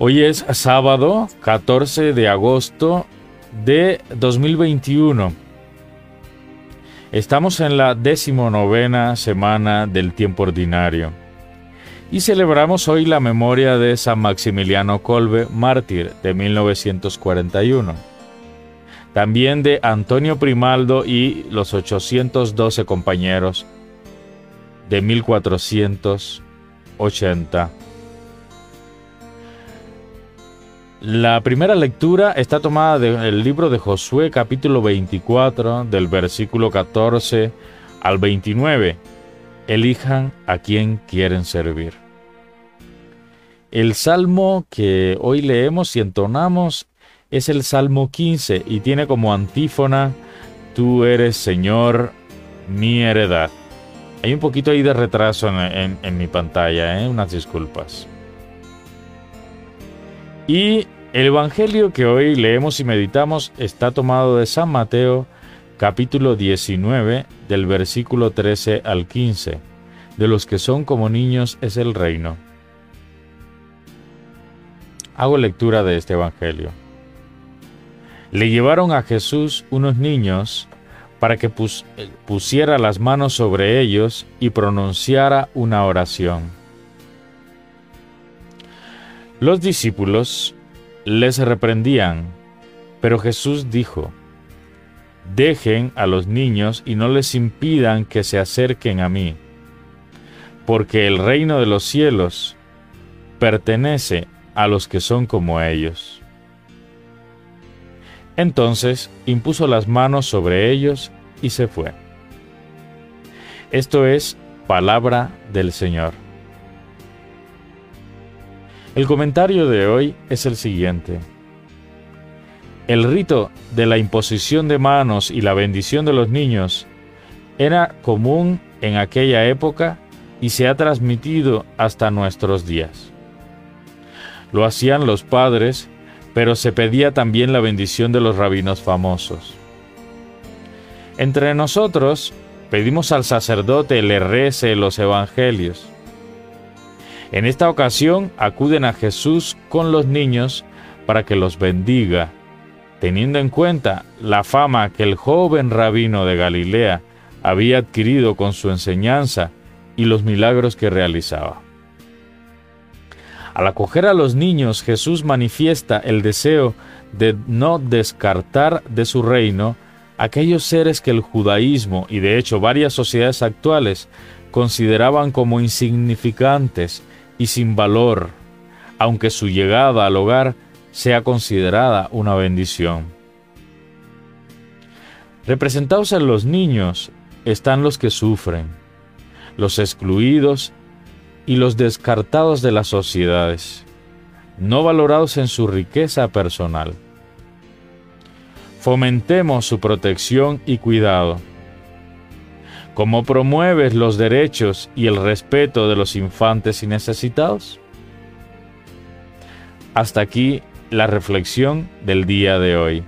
Hoy es sábado 14 de agosto de 2021. Estamos en la decimonovena semana del tiempo ordinario y celebramos hoy la memoria de San Maximiliano Kolbe, mártir de 1941. También de Antonio Primaldo y los 812 compañeros de 1480. La primera lectura está tomada del libro de Josué capítulo 24 del versículo 14 al 29. Elijan a quien quieren servir. El salmo que hoy leemos y entonamos es el Salmo 15 y tiene como antífona, Tú eres Señor, mi heredad. Hay un poquito ahí de retraso en, mi pantalla, ¿eh? unas disculpas. Y el Evangelio que hoy leemos y meditamos está tomado de San Mateo capítulo 19 del versículo 13 al 15. De los que son como niños es el reino. Hago lectura de este Evangelio. Le llevaron a Jesús unos niños para que pusiera las manos sobre ellos y pronunciara una oración. Los discípulos les reprendían, pero Jesús dijo, Dejen a los niños y no les impidan que se acerquen a mí, porque el reino de los cielos pertenece a los que son como ellos. Entonces impuso las manos sobre ellos y se fue. Esto es palabra del Señor. El comentario de hoy es el siguiente. El rito de la imposición de manos y la bendición de los niños era común en aquella época y se ha transmitido hasta nuestros días. Lo hacían los padres, pero se pedía también la bendición de los rabinos famosos. Entre nosotros pedimos al sacerdote le rece los evangelios. En esta ocasión acuden a Jesús con los niños para que los bendiga, teniendo en cuenta la fama que el joven rabino de Galilea había adquirido con su enseñanza y los milagros que realizaba. Al acoger a los niños, Jesús manifiesta el deseo de no descartar de su reino aquellos seres que el judaísmo y de hecho varias sociedades actuales consideraban como insignificantes y sin valor, aunque su llegada al hogar sea considerada una bendición. Representados en los niños están los que sufren, los excluidos y los descartados de las sociedades, no valorados en su riqueza personal. Fomentemos su protección y cuidado ¿Cómo promueves los derechos y el respeto de los infantes y necesitados? Hasta aquí la reflexión del día de hoy.